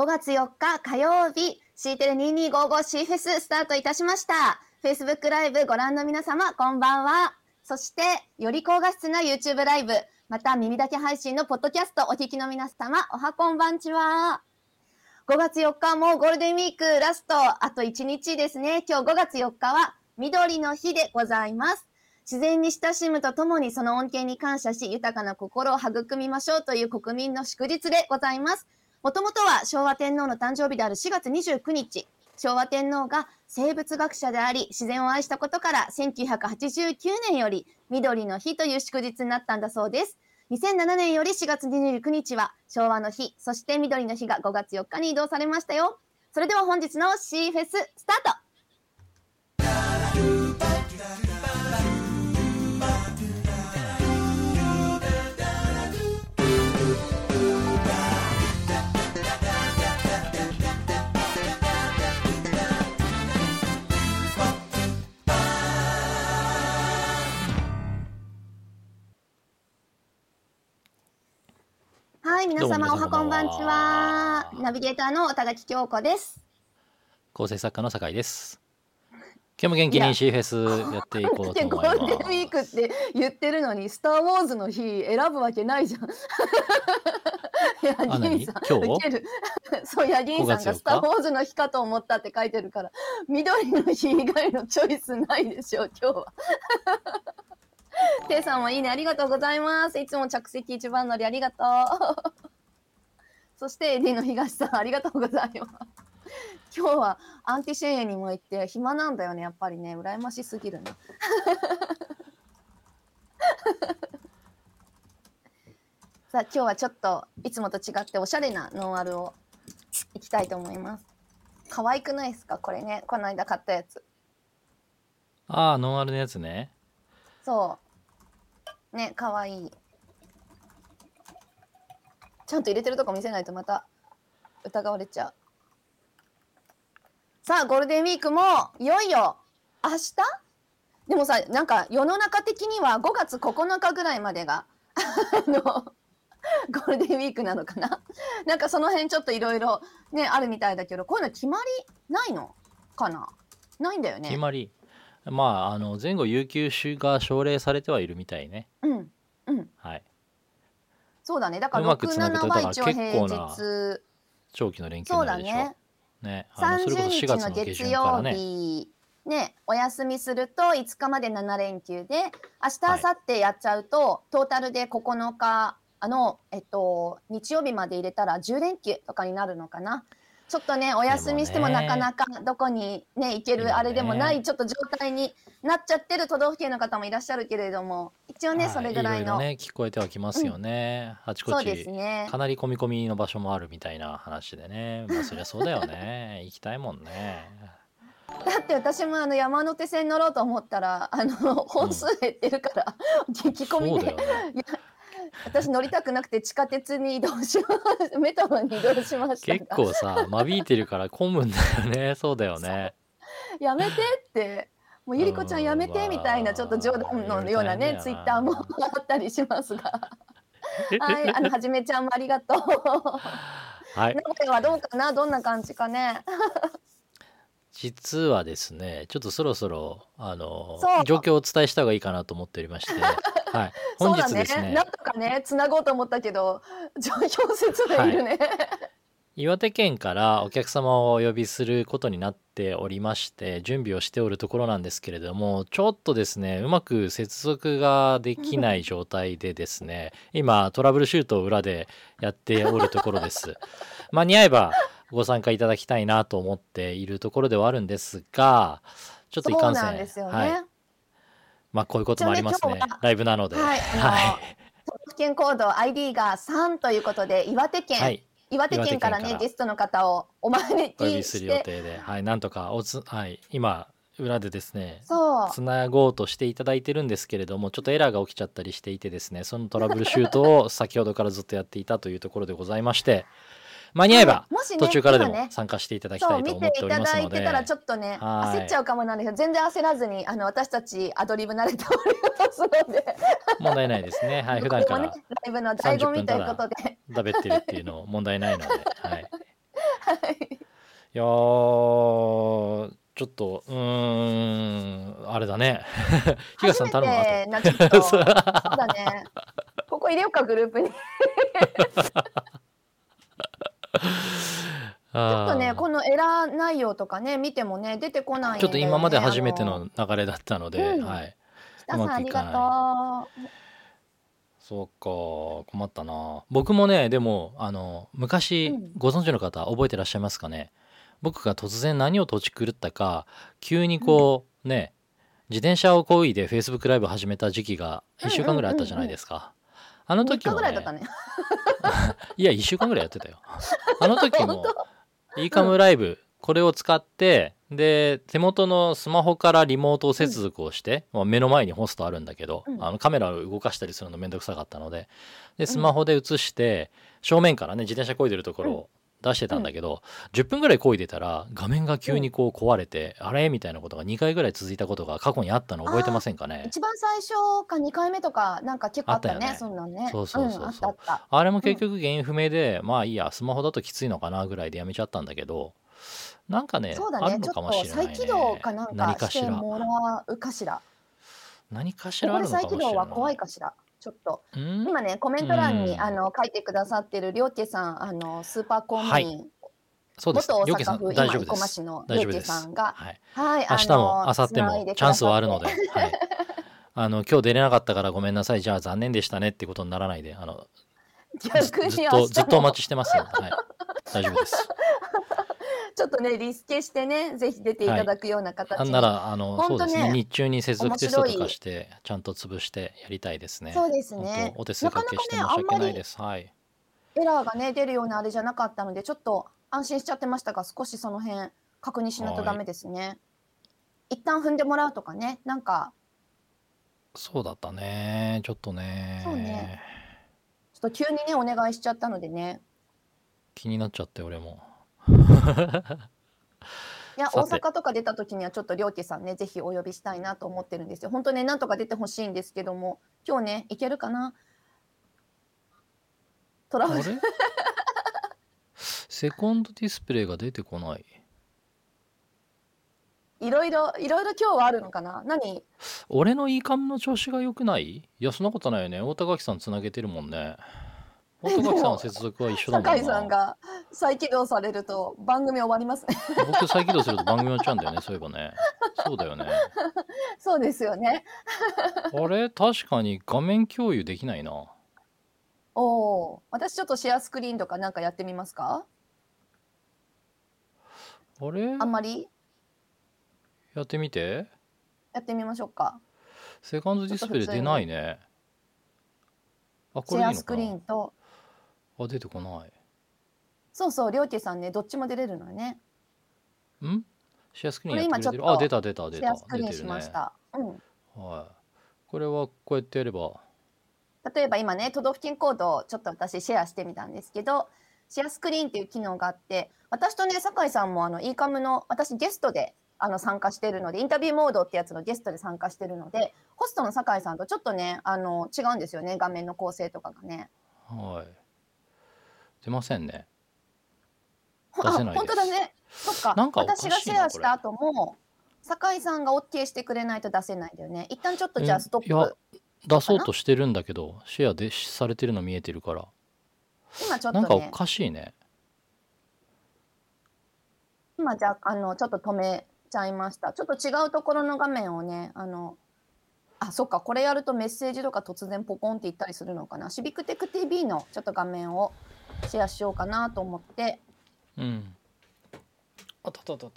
5月4日火曜日、C テレ 2255C フェススタートいたしました。Facebook ライブご覧の皆様、こんばんは。そして、より高画質な YouTube ライブ、また耳だけ配信のポッドキャストお聞きの皆様、おはこんばんちは。5月4日もゴールデンウィークラスト、あと1日ですね。今日5月4日は緑の日でございます。自然に親しむとともにその恩恵に感謝し、豊かな心を育みましょうという国民の祝日でございます。もともとは昭和天皇の誕生日である4月29日、昭和天皇が生物学者であり、自然を愛したことから1989年より緑の日という祝日になったんだそうです。2007年より4月29日は昭和の日、そして緑の日が5月4日に移動されましたよ。それでは本日の C フェススタート皆様おはこんばんちは。ナビゲーターの田垣京子です。構成作家の酒井です。今日も元気に C フェスやっていこうとで思い ゴールデンウィークっます。て言ってるのに、スター・ウォーズの日選ぶわけないじゃん。ヤギ何ンさん、今日。そう、ヤギンさん5月4日？がスター・ウォーズの日かと思ったって書いてるから、緑の日以外のチョイスないでしょ、今日は。テイさんもいいね、ありがとうございます。いつも着席一番乗りありがとう。そして、エディの東さん、ありがとうございます。今日はアンティシェイエにも行って暇なんだよね、やっぱりね、羨ましすぎるな。さあ今日はちょっといつもと違っておしゃれなノンアルをいきたいと思います。可愛くないですか？これね、この間買ったやつ。ああ、ノンアルのやつね。そう。ね、可愛い。ちゃんと入れてるとこ見せないとまた疑われちゃう。さあ、ゴールデンウィークもいよいよ明日？でもさ、なんか世の中的には5月9日ぐらいまでが、あの、ゴールデンウィークなのかな？なんかその辺ちょっといろいろね、あるみたいだけど、こういうの決まりないの？かな？ないんだよね。決まり。まあ、あの、前後有給種が奨励されてはいるみたいね。うん。うん。はい。そうだね。だからうまく6、7つなぐとは一応平な日。長期の連休そうだになるでしょ。ね。ね。あのそれこそ30 4日の月曜ね。日、ね、お休みすると5日まで7連休で、明日、はい明後日やっちゃうと、トータルで9日、あの、えっと、日曜日まで入れたら10連休とかになるのかな。ちょっとね、お休みしてもなかなかどこにね、行けるあれでもない、ちょっと状態になっちゃってる都道府県の方もいらっしゃるけれども、一応ね、はいそれぐらいの。ろろね、聞こえてはきますよね。あちこち、ね。かなり込み込みの場所もあるみたいな話でね。まあ、そりゃそうだよね。行きたいもんね。だって私もあの山手線乗ろうと思ったらあの本数減ってるから、激込みで、そうだよね。私乗りたくなくて地下鉄に移動しますメトロに移動しました結が構さ、間引いてるから混むんだよね。そうだよね。やめてってもうゆりこちゃんやめてうんみたいなちょっと冗談のようなねまあツイッターもあったりしますがはいあのはじめちゃんもありがとうはい。名古屋はどうかなどんな感じかね実はですね、ちょっとそろそろ、あの状況をお伝えした方がいいかなと思っておりまして、はい。本日ですね。なん、とかねつなごうと思ったけど状況説明いるね、岩手県からお客様をお呼びすることになっておりまして、準備をしておるところなんですけれども、ちょっとですね、うまく接続ができない状態でですね、今、トラブルシュートを裏でやっておるところです。間に合えばご参加いただきたいなと思っているところではあるんですが、ちょっといかんせん。んですよね、はい。まあ、こういうこともありますねね。ライブなので。はい。都道府県コード ID が3ということで岩手県、はい。岩手県からねゲストの方をお招お呼びする予定で、はい、なんとかおつ、はい、今、裏でですね、そうつなごうとしていただいてるんですけれども、ちょっとエラーが起きちゃったりしていてですね、そのトラブルシュートを先ほどからずっとやっていたというところでございまして、間に合えばもしね途中からでも参加していただきたいと見ていた思っておりますので、だいてたらちょっとねはい。焦っちゃうかもなんですけど全然焦らずにあの私たちアドリブ慣れておりますので。問題ないですね。はい、普段からねライブの醍醐味ということで。食べってるっていうの問題ないので、はい。い。やーちょっとうーんあれだね。東さん頼むなとそうだね。ここ入れようかグループに ちょっとねこのエラー内容とかね見てもね出てこないねちょっと今まで初めてあの流れだったので、うん。はい。北さんありがとそうか困ったな。僕もねでもあの昔、うん。ご存知の方覚えてらっしゃいますかね？僕が突然何を土地狂ったか急にこう、ね自転車を漕いで Facebook ライブ始めた時期が1週間ぐらいあったじゃないですか、あのう3日時もね。ぐらいだったね。いや1週間ぐらいやってたよ。あの時も 本イーカムライブこれを使ってで手元のスマホからリモート接続をして、まあ、目の前にホストあるんだけど、うん。あのカメラを動かしたりするのめんどくさかったので。でスマホで映して、正面からね自転車こいでるところを出してたんだけど、10分ぐらいこいでたら画面が急にこう壊れて、あれ？みたいなことが2回ぐらい続いたことが過去にあったの覚えてませんかね？一番最初か2回目とかなんか結構あったねあったよね。そんなんね。そうそうそうそう。うん、あったあれも結局原因不明で、まあいいやスマホだときついのかなぐらいでやめちゃったんだけどなんかねそうだあるのねちょっとかもしれないね。再起動かなん何かしてもらうかしら。何かしら。あるのかもしれない。再起動は怖いかしらちょっと。うん？今ねコメント欄に、うん。あの書いてくださってるりょうけさんあのスーパー公務員、そうです。元大阪府今生大丈夫です。駒市のり大丈夫です。がはい。はい明日も明後日もチャンスはあるので、は はい、あの今日出れなかったからごめんなさい。じゃあ残念でしたねってことにならないであのずっとずっとお待ちちしてますはい、大丈夫ですちょっとねリスケしてねぜひ出ていただくような形に、なんならあの、そうですね。日中に接続テストとかしてちゃんと潰してやりたいですね。そうですね。お手数かけして申し訳ないです。はい。エラーがね出るようなあれじゃなかったのでちょっと安心しちゃってましたが少しその辺確認しないとダメですね、一旦踏んでもらうとかねなんか。そうだったね。ちょっとね。そうね。ちょっと急にねお願いしちゃったのでね。気になっちゃって俺も いや大阪とか出た時にはちょっとりょうけさんねぜひお呼びしたいなと思ってるんですよ。本当ねなんとか出てほしいんですけども今日ねいけるかな？トラブル。セコンドディスプレイが出てこない。いろいろいろいろ今日はあるのかな？何？俺の e カムの調子が良くない？いやそんなことないよね。大高木さんつなげてるもんね大高木さんは接続は一緒だもんな。酒井さんが再起動されると番組終わりますね。僕再起動すると番組終わっちゃうんだよねそういえばね。そうだよね。そうですよね。あれ？確かに画面共有できないな。おお私ちょっとシェアスクリーンとかなんかやってみますか？あれ？あんまり？やってみて。やってみましょうか。セカンドディスプレイ出ないね。あこシェアスクれいいのかな？リーンとあ出てこない。そうそうりょうけさんねどっちも出れるのよね。ん？シェアスクリーンやってくれてる。これ今ちょっとあ出た出たシ出た。ェアスクリーンしました、うん。はい。これはこうやってやれば。例えば今ね都道府県コードをちょっと私シェアしてみたんですけどシェアスクリーンっていう機能があって私とね酒井さんもあの e カムの私ゲストであの参加してるのでインタビューモードってやつのゲストで参加してるのでホストの酒井さんとちょっとねあの違うんですよね画面の構成とかがね。はい出ませんね。あ出せない本当だね。そっか。なんか私がシェアした後も酒井さんが OK してくれないと出せないんだよね。一旦ちょっとじゃあうんストップ出そうとしてるんだけどシェアでされてるの見えてるから。今ちょっなんかおとねかしいね。今じゃああのちょっと止めちゃいました。ちょっと違うところの画面をねあのあそっか。これやるとメッセージとか突然ポコンっていったりするのかな。シビックテック TV のちょっと画面をシェアしようかなと思って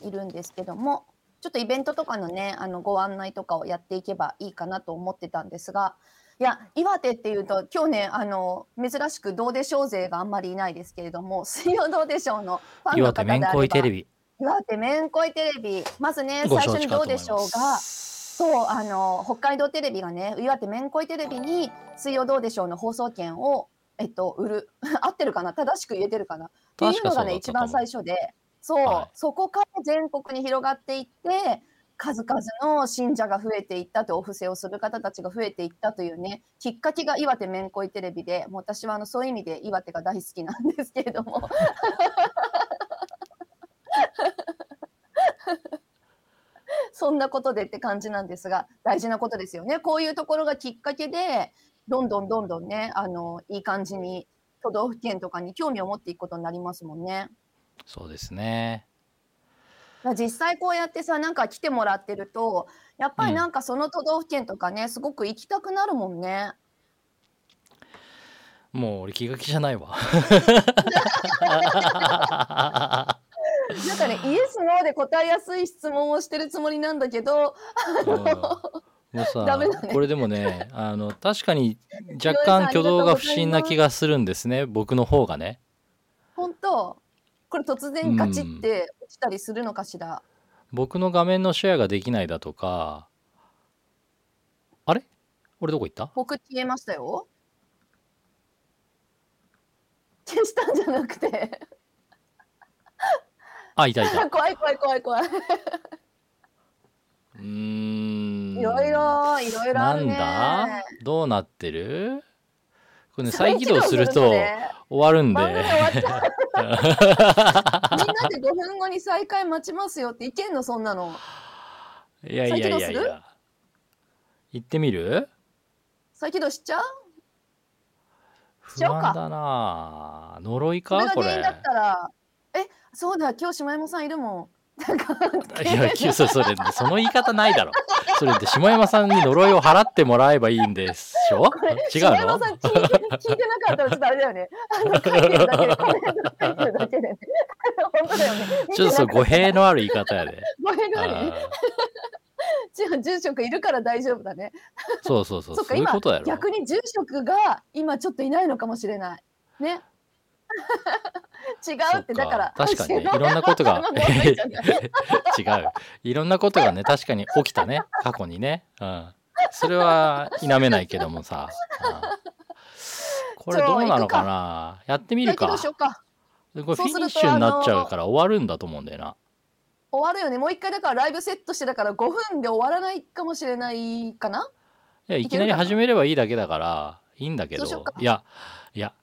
いるんですけどもちょっとイベントとかのねあのご案内とかをやっていけばいいかなと思ってたんですがいや岩手っていうと今日ねあの珍しくどうでしょう勢があんまりいないですけれども水曜どうでしょうのファンの岩方であれば手めんこいテレビ。岩手めんこいテレビまずねご最初にどうでしょうがますそうあの北海道テレビがね岩手めんこいテレビに「水曜どうでしょう」の放送権を、えっと、売る。合ってるかな？正しく言えてるかな？っていうのがね一番最初で。そう、はい、そこから全国に広がっていって数々の信者が増えていったとお布施をする方たちが増えていったというねきっかけが岩手めんこいテレビでもう私はあのそういう意味で岩手が大好きなんですけれども。そんなことでって感じなんですが、大事なことですよね。こういうところがきっかけで、どんどんどんどんね、あの、いい感じに都道府県とかに興味を持っていくことになりますもんね。そうですね。実際こうやってさ、なんか来てもらってると、やっぱりなんかその都道府県とかね、すごく行きたくなるもんね。もう俺気が気じゃないわ。なんかね、イエス、ノーで答えやすい質問をしてるつもりなんだけど、うんもうさ、ねこれでもね、あの、確かに若干挙動が不審な気がするんですね。僕の方がね。本当？これ突然ガチって落ちたりするのかしら？僕の画面のシェアができないだとか、あれ？俺どこ行った？僕消えましたよ。消したんじゃなくてあ、いたいた。怖い怖い怖い怖い。うーん。いろいろ、いろいろあるね。なんだ？どうなってる？これね、再再起動するとね終わるんで。みんなで5分後に再開待ちますよっていけんのそんなの。いやいやいやい再起動すや。行ってみる？再起動しちゃう？し不安だな呪いか？これえ、そうだ、今日下山さんいるもん。いや、きそそれ、その言い方ないだろ。それって下山さんに呪いを払ってもらえばいいんでしょ？違下うの？山さん聞いて聞いてなかったらちょっとあれだよね。あの、書いてるだけで、コメント書いてるだけでね。本当だよね。ちょっとそう語弊のある言い方やで。ごめんなあさいね。じゃあ住職いるから大丈夫だね。ーそうそうそう。そっかそういうことやろ。逆に住職が今ちょっといないのかもしれない。ね。違うってだから。確かにね。いろんなことが。違う。いろんなことが ね確かに起きたね。過去にね、うん、それは否めないけどもさ、うん。これどうなのかな。やってみるか。これフィニッシュになっちゃうから終わるんだと思うんだよな。終わるよね。もう一回だからライブセットしてだから5分で終わらないかもしれないかな？いやいきなり始めればいいだけだからいいんだけど。いやいや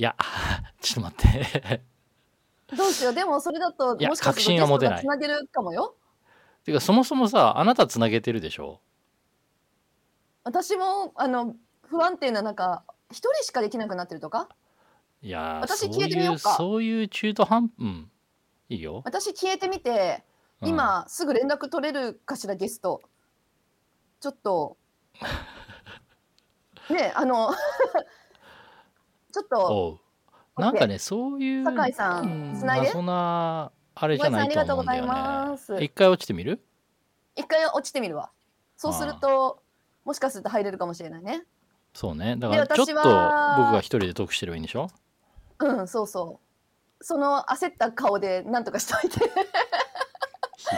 いや ちょっと待ってどうしよう。でもそれだともしか信は持てないゲストがつなげるかもよ。てかそもそもさあなたつなげてるでしょ？私もあの不安定な中一人しかできなくなってるとか？いやー私消えてみようかそういう中途半うんいいよ、私消えてみて、うん今すぐ連絡取れるかしらゲスト。ちょっと。ねあのちょっとなんかねそういう酒井さんうつないで謎なあれじゃないと思うんだよごめんなさいありがとうございますね一回落ちてみる？一回落ちてみるわ。そうするともしかすると入れるかもしれないね。そうねだからでちょっと僕が一人でトークしてればいいんでしょ？うんそうそう。その焦った顔でなんとかしといて。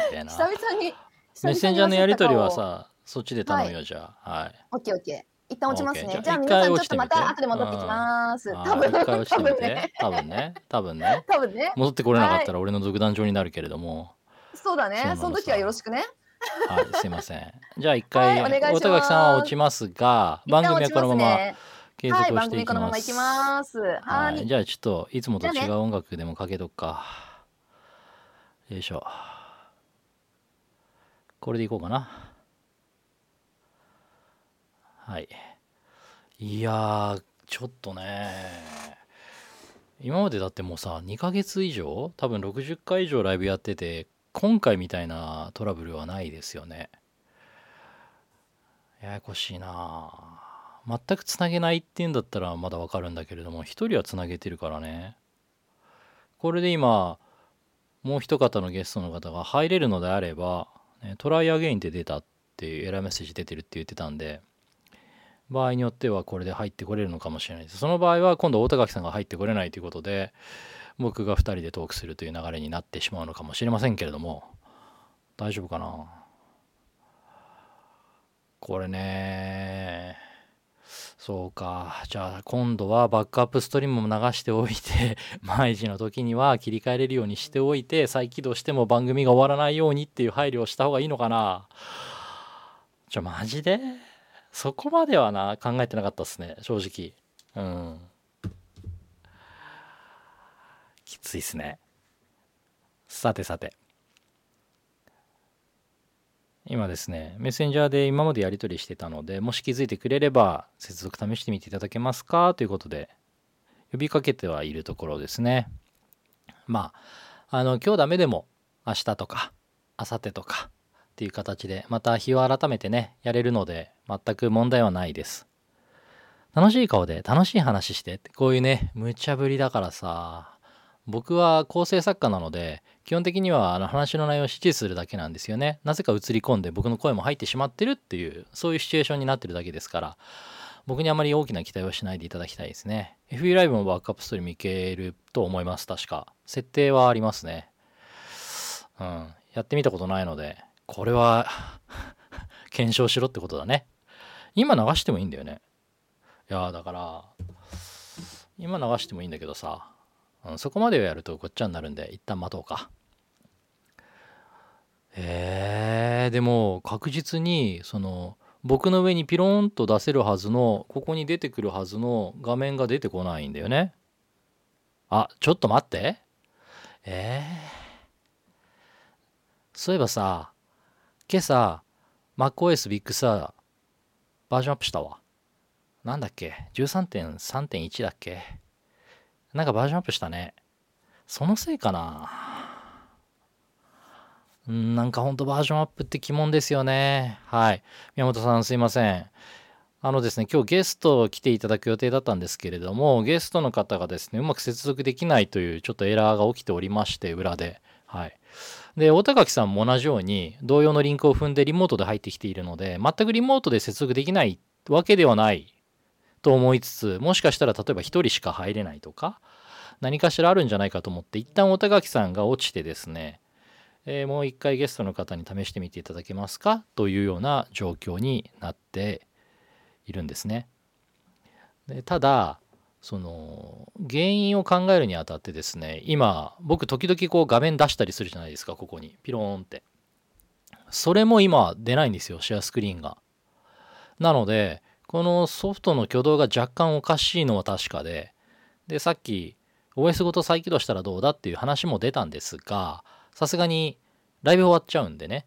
久々に。メッセンジャーのやり取りはさそっちで頼むよ、じゃあはい。オッケーオッケー。一旦落ちますね。じゃあ皆さんちょっとまた後で戻ってきます。あ多分多分ね。多分ね多分ね 多分ね。戻ってこれなかったら俺の独壇場になるけれどもそうだね。その時はよろしくね。はいすいませんじゃあ一回、はいお願いします大垣さんは落ちますが番組はこのままま継はい、続をしていきまままいきます。ははい、い。じゃあちょっといつもと違う音楽でもかけとくか。よいしょ。これでいこうかな。はい。いや、ちょっとね。今までだってもうさ、2ヶ月以上？多分60回以上ライブやってて、今回みたいなトラブルはないですよね。ややこしいな全くつなげないっていうんだったらまだわかるんだけれども一人はつなげてるからねこれで今もう一方のゲストの方が入れるのであれば、ね、トライアゲインって出たっていうエラーメッセージ出てるって言ってたんで場合によってはこれで入ってこれるのかもしれないです。その場合は今度大高木さんが入ってこれないということで僕が2人でトークするという流れになってしまうのかもしれませんけれども。大丈夫かな？これね。そうか。じゃあ今度はバックアップストリームも流しておいて 毎時の時には切り替えれるようにしておいて再起動しても番組が終わらないようにっていう配慮をした方がいいのかな？じゃマジで？そこまではな考えてなかったっすね正直。うん。きついっすね。さてさて。今ですね、メッセンジャーで今までやり取りしてたので、もし気づいてくれれば、接続試してみていただけますか？ということで、呼びかけてはいるところですね。まあ、あの、今日ダメでも、明日とか、明後日とか、っていう形で、また日を改めてね、やれるので、全く問題はないです。楽しい顔で楽しい話してって、こういうね、無茶ぶりだからさ、僕は構成作家なので、基本的にはあの話の内容を指示するだけなんですよね。なぜか映り込んで僕の声も入ってしまってるっていう、そういうシチュエーションになってるだけですから、僕にあまり大きな期待はしないでいただきたいですね。FE ライブもバックアップストーリー見けると思います、確か。設定はありますね。うん。やってみたことないので、これは 検証しろってことだね。今流してもいいんだよね。いやだから、今流してもいいんだけどさ、うん、そこまでやるとごっちゃになるんで一旦待とうか。えー、でも確実にその僕の上にピロンと出せるはずのここに出てくるはずの画面が出てこないんだよね。あちょっと待って。えー、そういえばさ今朝 MacOS Big Sur バージョンアップしたわなんだっけ？13.3.1だっけ？なんかバージョンアップしたね。そのせいかな。んなんかほんとバージョンアップって鬼門ですよね。はい。宮本さんすいません。あのですね、今日ゲスト来ていただく予定だったんですけれども、ゲストの方がですね、うまく接続できないというちょっとエラーが起きておりまして、裏で。はい。で、大高木さんも同じように、同様のリンクを踏んでリモートで入ってきているので、全くリモートで接続できないわけではないと思いつつ、もしかしたら例えば1人しか入れないとか、何かしらあるんじゃないかと思って、一旦おたがきさんが落ちてですね、えー、もう一回ゲストの方に試してみていただけますかというような状況になっているんですね。でただ、その原因を考えるにあたってですね今僕時々こう画面出したりするじゃないですかここに。ピローンって。それも今出ないんですよシェアスクリーンが。なのでこのソフトの挙動が若干おかしいのは確かで、で、さっき OS ごと再起動したらどうだっていう話も出たんですが、さすがにライブ終わっちゃうんでね、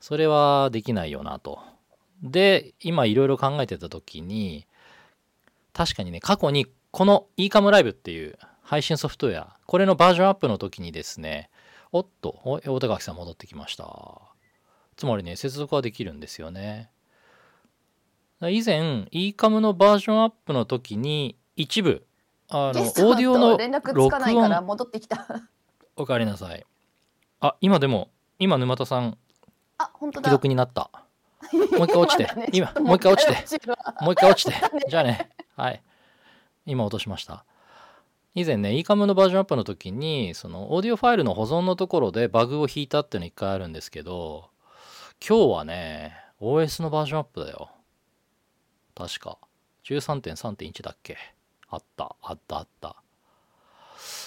それはできないよなと。で、今いろいろ考えてた時に、確かにね、過去にこの eCam ライブっていう配信ソフトウェア、これのバージョンアップの時にですね、おっと、大手垣さん戻ってきました。つまりね、接続はできるんですよね。以前 eCam のバージョンアップの時に一部あのオーディオの連絡つかないから戻ってきた。おかえりなさい。あ今でも今沼田さんあ本当だ。既読になった。もう一回落ちて。今もう一回落ちて。もう一回落ちて。じゃあね。はい今落としました以前ね eCam のバージョンアップの時にそのオーディオファイルの保存のところでバグを引いたっていうの一回あるんですけど今日はね OS のバージョンアップだよ確か。13.3.1だっけあった、あった、あった。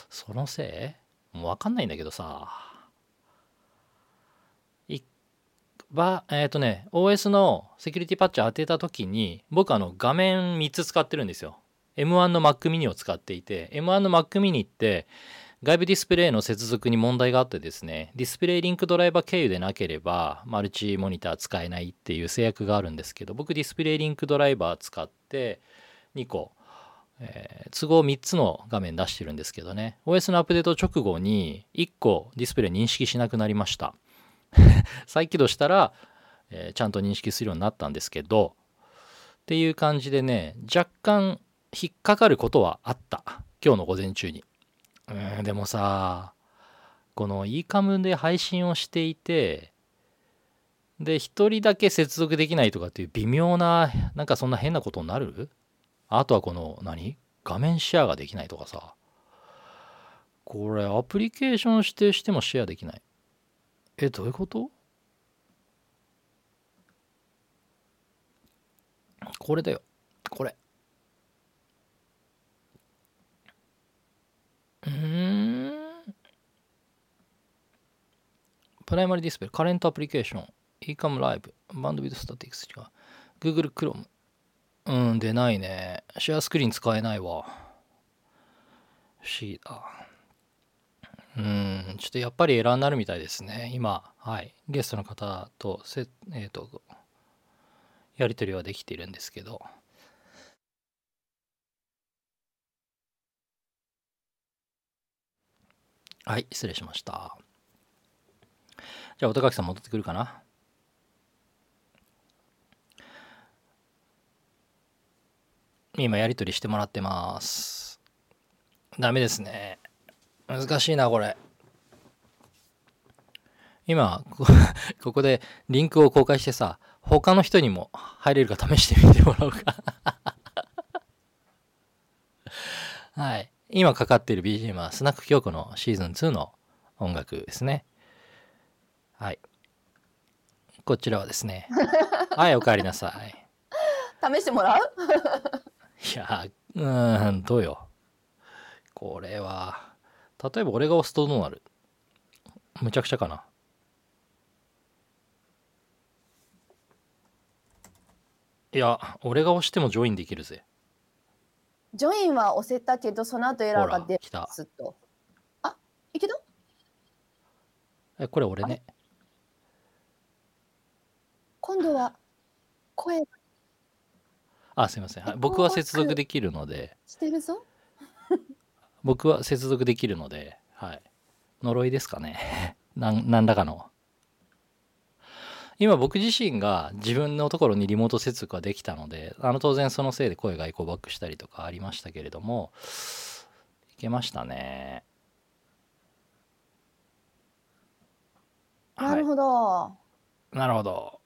そのせい？もうわかんないんだけどさ。いば、えっ、ー、とね、OS のセキュリティパッチ当てた時に、僕あの画面3つ使ってるんですよ。M1 の Mac mini を使っていて、M1 の Mac mini って外部ディスプレイの接続に問題があってですね、ディスプレイリンクドライバー経由でなければ、マルチモニター使えないっていう制約があるんですけど、僕ディスプレイリンクドライバー使って2個、えー、都合3つの画面出してるんですけどね、OS のアップデート直後に1個ディスプレイ認識しなくなりました。再起動したら、えー、ちゃんと認識するようになったんですけど、っていう感じでね、若干引っかかることはあった。今日の午前中に。うん、でもさ、この eCam で配信をしていて、で、一人だけ接続できないとかっていう微妙な、なんかそんな変なことになる？あとはこの何、画面シェアができないとかさ。これアプリケーション指定してもシェアできない。え、どういうこと？これだよ。これ。うん。プライマリディスプレイ、カレントアプリケーション、eCam Live、バンドビットスタティクス違う。Google Chrome。うん、出ないね。シェアスクリーン使えないわ。不思議だ。うんちょっとやっぱりエラーになるみたいですね今はいゲストの方とせえっ、とやり取りはできているんですけどはい失礼しました。じゃあ音垣さん戻ってくるかな？今やり取りしてもらってます。ダメですね。難しいなこれ。今 ここでリンクを公開してさ他の人にも入れるか試してみてもらおうか。はい。今かかっている BGM はスナック京子のシーズン2の音楽ですね。はい。こちらはですね。はいおかえりなさい。試してもらう？いやうーんどうよ。これは例えば俺が押すとどうなる？むちゃくちゃかな「いや俺が押してもジョインできるぜジョインは押せたけどその後エラーが出ますと。あいけた？えこれ俺ね。今度は声が。あすいません、はい、僕は接続できるので。してるぞ。僕は接続できるのではい。呪いですかね。なん何らかの今僕自身が自分のところにリモート接続ができたのであの当然そのせいで声がエコバックしたりとかありましたけれどもいけましたね。なるほど、なるほど。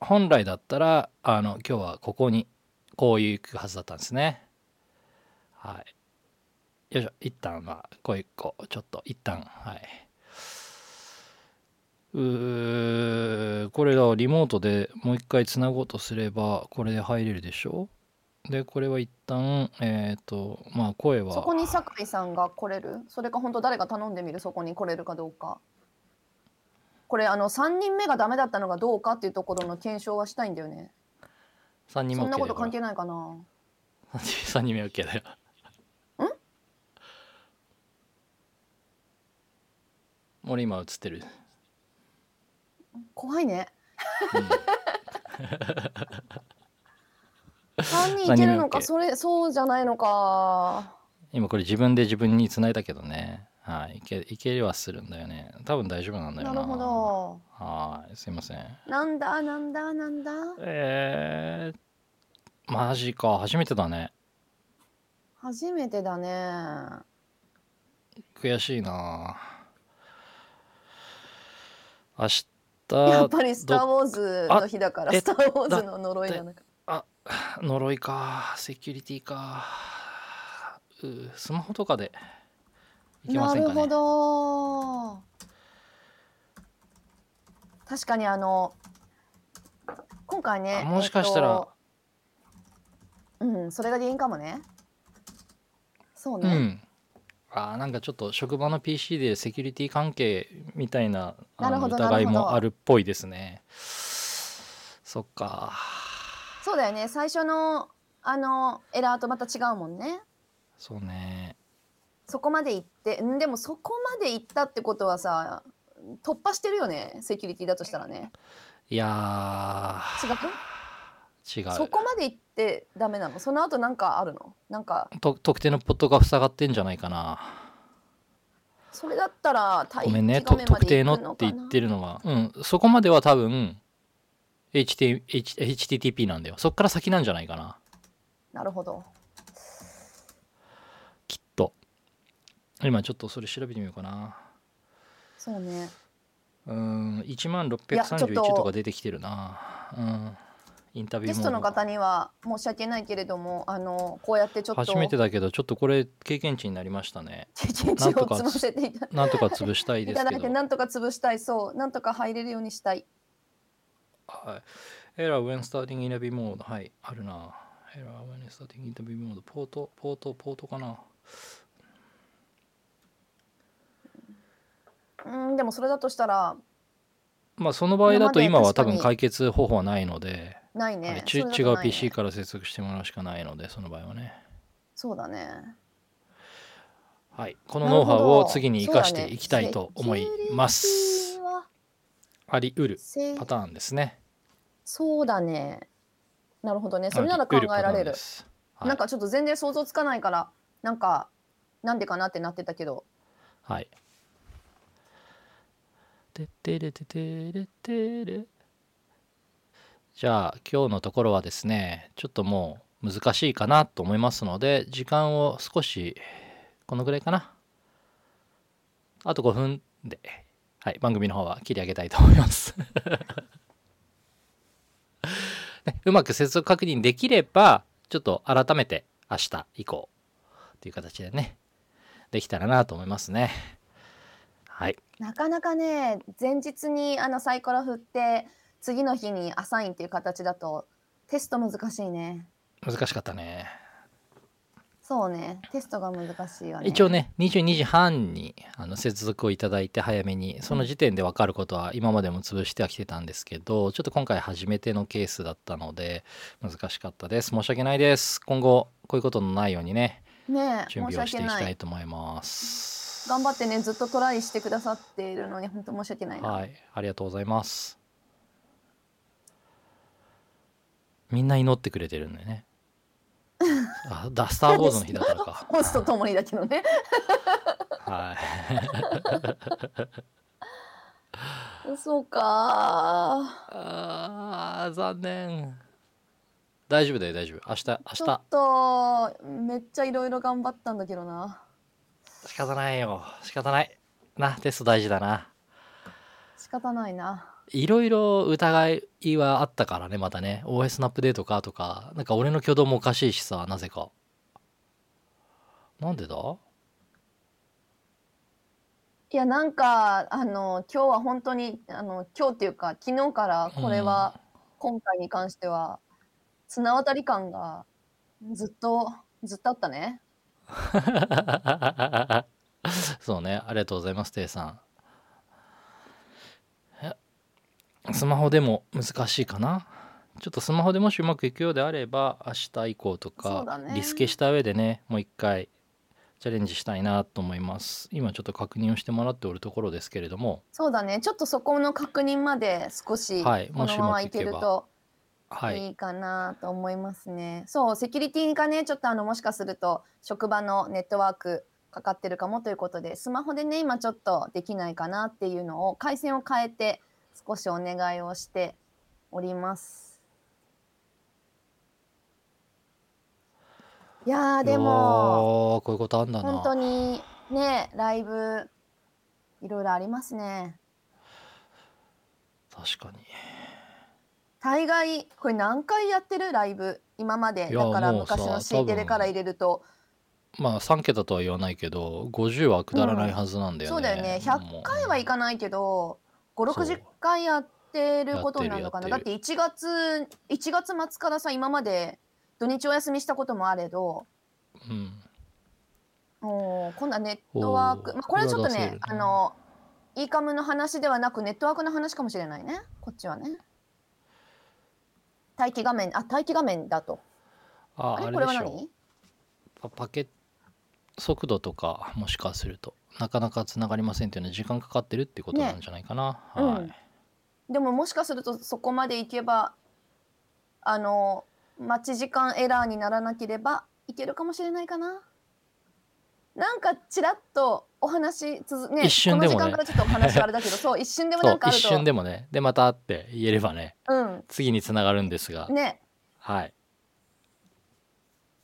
本来だったらあの今日はここにこういうはずだったんですね。はい。よいしょ。一旦まあこういうこうちょっと一旦。はいうーこれがリモートでもう一回つなごうとすればこれで入れるでしょ？でこれは一旦えっ、とまあ声は。そこに酒井さんが来れる？それか本当誰か頼んでみる？そこに来れるかどうか。これあの3人目がダメだったのがどうかっていうところの検証はしたいんだよね。3人目そんな OK こと関係ないかな？3人目 OK だよ。ん？俺今映ってる、怖いね。うん。3人いけるのか？それそうじゃないのか。今これ自分で自分に繋いだけどね。はい。いけいけはするんだよね。多分大丈夫なんだよな。なるほど。はい。すいません。なんだ？なんだ？なんだ？えー、マジか。初めてだね。初めてだね。悔しいな。明日やっぱり「スター・ウォーズ」の日だから「えスター・ウォーズ」の呪いなのか。あ呪いか。セキュリティか。うースマホとかでいけまなるほせんかね。ど。確かにあの今回ねあもしかしたら。えっとうんそれが原因かもね。そうね、うん。あーなんかちょっと職場の PC でセキュリティ関係みたいなあのなるほど疑いもあるっぽいですね。そっか。そうだよね。最初のあのエラーとまた違うもんね。そうね。そこまで行ってんでもそこまで行ったってことはさ突破してるよね。セキュリティだとしたらね。いや違う？ー違う。そこまで行ってダメなの？その後なんかあるの？なんか。と特定のポットが塞がってんじゃないかなそれだったら待ごめんね特定のって言ってるのがうんそこまでは多分 HT H HTTP なんだよ。そっから先なんじゃないかな。なるほど。きっと。今ちょっとそれ調べてみようかな。そうね。うん1万いやちょっ631と。とか出てきてるな。うんインタビューゲストの方には申し訳ないけれどもあのこうやってちょっと初めてだけどちょっとこれ経験値になりましたね経験値を積ませていたなんとか潰したいいたですけどだいてなんとか潰したいそうなんとか入れるようにしたいはい。エラー when starting interview mode。はい。あるな。エラー when starting interview mode。ポート、ポート、ポートかな。うんでもそれだとしたらまあその場合だと今は多分解決方法はないので、ないね、はい、違う PC から接続してもらうしかないので、その場合はね。そうだねはい、このノウハウを次に生かしていきたいと思います。セキュリティはあり得るせパターンですね。そうだね。なるほどね。それなら考えられる。はい、なんかちょっと全然想像つかないから、なんかなんでかなってなってたけど。はい。てってれててれてれ。じゃあ今日のところはですね、ちょっともう難しいかなと思いますので、時間を少しこのぐらいかな。あと5分で、はい、番組の方は切り上げたいと思います。ねうまく接続確認できれば、ちょっと改めて明日以降という形でね、できたらなと思いますね。はい。なかなかね、前日にあのサイコロ振って、次の日にアサインっていう形だとテスト難しいね。難しかったね。そうね、テストが難しいよね。一応ね、22時半にあの接続をいただいて早めに、その時点で分かることは今までも潰してはきてたんですけど、ちょっと今回初めてのケースだったので難しかったです。申し訳ないです。今後こういうことのないようにね、ねえ、準備をしていきたいい。と思います。頑張ってね、ずっとトライしてくださっているのに本当申し訳ないな。はい、ありがとうございます。みんな祈ってくれてるんでね。あ、ダスターボードの日だからか。ホストともにだけどね。はい。そうか。あー残念。大丈夫だよ大丈夫。明日明ちょっとめっちゃいろいろ頑張ったんだけどな。日仕方ないよ仕方ない。なテスト大事だな。仕方ないな。いろいろ疑いはあったからねまたね。OS のアップデートかとか。なんか俺の挙動もおかしいしさなぜか。なんでだ？いやなんかあの今日は本当にあの今日っていうか昨日からこれは、今回に関しては綱渡り感がずっとずっとあったね。そうね。ありがとうございますテイさんえスマホでも難しいかな。ちょっとスマホでもしうまくいくようであれば明日以降とそかリスケした上でねもう一回チャレンジしたいなと思います。今ちょっと確認をしてもらっておるところですけれども。そうだね。ちょっとそこの確認まで少しはいこのままいけるとはい。いいかなと思いますね。そうセキュリティがねちょっとあのもしかすると職場のネットワークかかってるかもということでスマホでね今ちょっとできないかなっていうのを回線を変えて少しお願いをしております。いやーでもこういうことあんだな。本当にねライブいろいろありますね。確かに。大概これ何回やってる？ライブ。今まで。だから昔の C テレから入れると。まあ3桁とは言わないけど50はくだらないはずなんだよね、そうだよね。100回はいかないけどそう560回やってることになるのかな。だやっってて1月1月末からさ今まで土日お休みしたこともあれど。うん。もう今度はネットワーク、まあ、これはちょっとねあの e カムの話ではなくネットワークの話かもしれないね。こっちはね。待機画面あ待機画面だと。あああれこれは何？パパケ速度とかもしかするとなかなかつながりませんっていうのは時間かかってるってことなんじゃないかな、ねはい、うんでももしかするとそこまでいけばあの待ち時間エラーにならなければいけるかもしれないかな。なんかちらっとお話つづね一瞬でもね。この時間からちょっとお話があれだけど そう一瞬でもそなんかあると。う一瞬でもね。でまた会って言えればね。うん。次につながるんですが、ね。はい。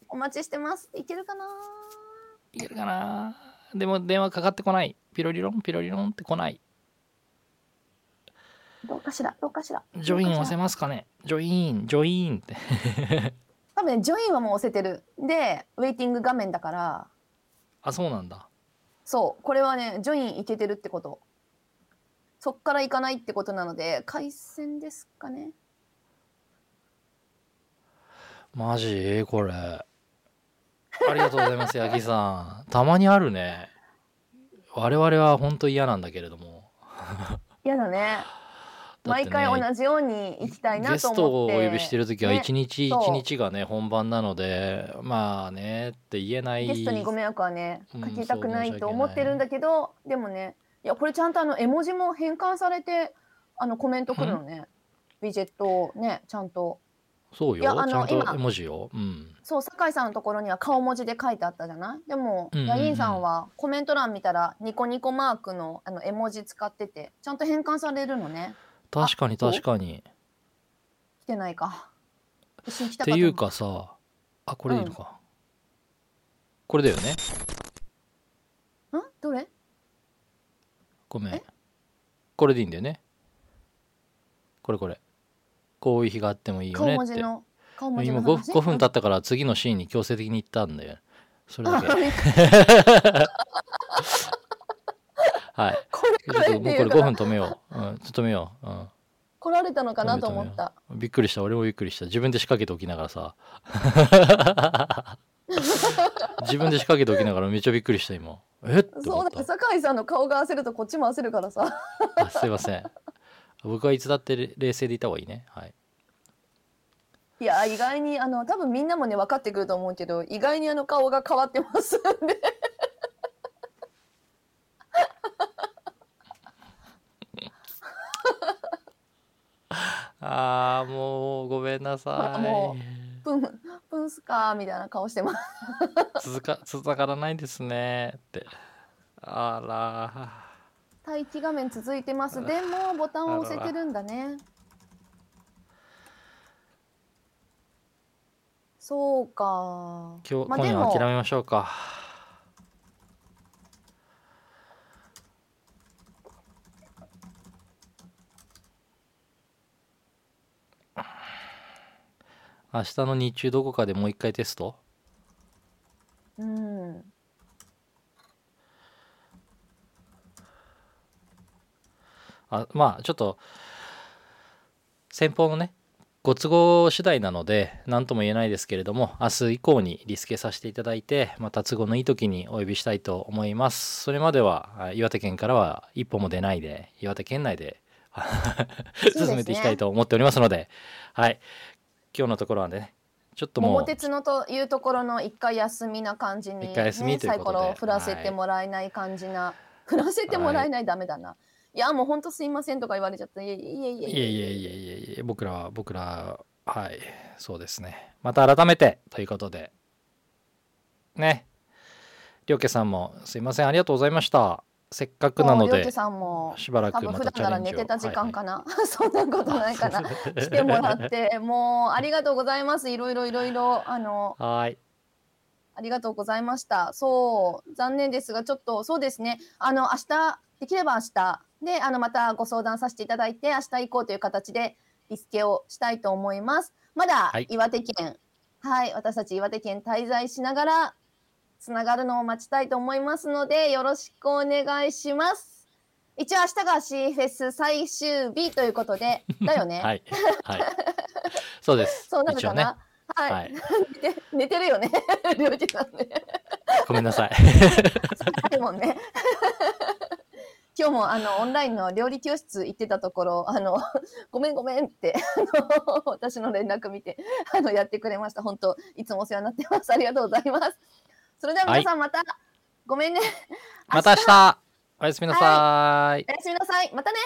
お待ちしてます。いけるかな？いけるかな？でも電話かかってこない。ピロリロン？ピロリロン？って来ない。どうかしら？どうかしら？ join 押せますかね？ join join って。多分ね join はもう押せてる。で waiting 画面だから。あそうなんだ。そう。これはね join いけてるってこと。そっから行かないってことなので回線ですかね。マジ？これありがとうございます八木さん。たまにあるね。我々は本当嫌なんだけれども。嫌だね。毎回同じように行きたいなゲストと思って。をお呼びしてる時はね。一日一日がね本番なのでまあねって言えないゲストにご迷惑はねうんかけたくないと思ってるんだけど、でもねいやこれちゃんとあの絵文字も変換されてあのコメントくるのね、ウィジェットをねちゃんとそういやあのよちゃんと今絵文字よ。うん。そう酒井さんのところには顔文字で書いてあったじゃない？でも、うんうヤギンさんはコメント欄見たらニコニコマークのあの絵文字使っててちゃんと変換されるのね。確かに確かに。来てないか。一緒に来たっていうかさあこれいいのか、これだよね。ん？どれ？ごめん。え？これでいいんだよね。これこれこういう日があってもいいよ顔ねって。今の 5, 5分経ったから次のシーンに強制的に行ったんだよそれだけ。はい。これもうこれ5ていうから分止めよう、うん、ちょっと止めよう、うん、来られたのかなと思った。びっくりした。俺もびっくりした。自分で仕掛けておきながらさ。自分で仕掛けておきながらめっちゃびっくりした今。え？っとそうだ酒井さんの顔が焦るとこっちも焦るからさ。あすいません僕はいつだって冷静でいた方がいいね。はい。いや意外にあの多分みんなもね分かってくると思うけど意外にあの顔が変わってますんで。あーもうごめんなさもいプンプンスかみたいな顔してます。続か続からないですねって。あら待機画面続いてます。でもボタンを押せてるんだね。そうか。今日、まあ今夜は諦めましょうか。明日の日中どこかでもう一回テスト？うんあまあちょっと先方のねご都合次第なので何とも言えないですけれども明日以降にリスケさせていただいてまた都合のいい時にお呼びしたいと思います。それまではあ岩手県からは一歩も出ないで岩手県内で進めていきたいと思っておりますのではい。今日のところはねちょっとも桃う鉄のというところの一回休みな感じに、一回休みというサイコロ振らせてもらえない感じな、振らせてもらえない、ダメだないやもうほんとすいませんとか言われちゃった。いやいやいやいや。いえいえいえいえいえ僕らは僕らはいそうですね。また改めてということで。ね。りょうけさんもすいません。ありがとうございました。せっかくなのでもうりょうけさんもしばら多く普段ならたチャレンジを。寝てた時間かな、な、そんなことないかな？来てもらってもうありがとうございます。いろいろいろいろ。あのはいはい。ありがとうございました。そう残念ですがちょっとそうですね。あの明日できれば明日であのまたご相談させていただいて明日以降という形でリスケをしたいと思います。まだはい。岩手県はい、私たち岩手県滞在しながらつながるのを待ちたいと思いますのでよろしくお願いします。一応明日が C フェス最終日ということでだよね、はい。はい。そうです。そうなるかな、はい、はい。寝て寝てるよね。りょうきさんねごめんなさい。でもね今日もあのオンラインの料理教室行ってたところあの ごめんごめんってあの私の連絡見てあのやってくれました。本当いつもお世話になってます。ありがとうございます。それでは皆さんまた、ごめんね。また明日。おやすみなさい。おやすみなさい。またね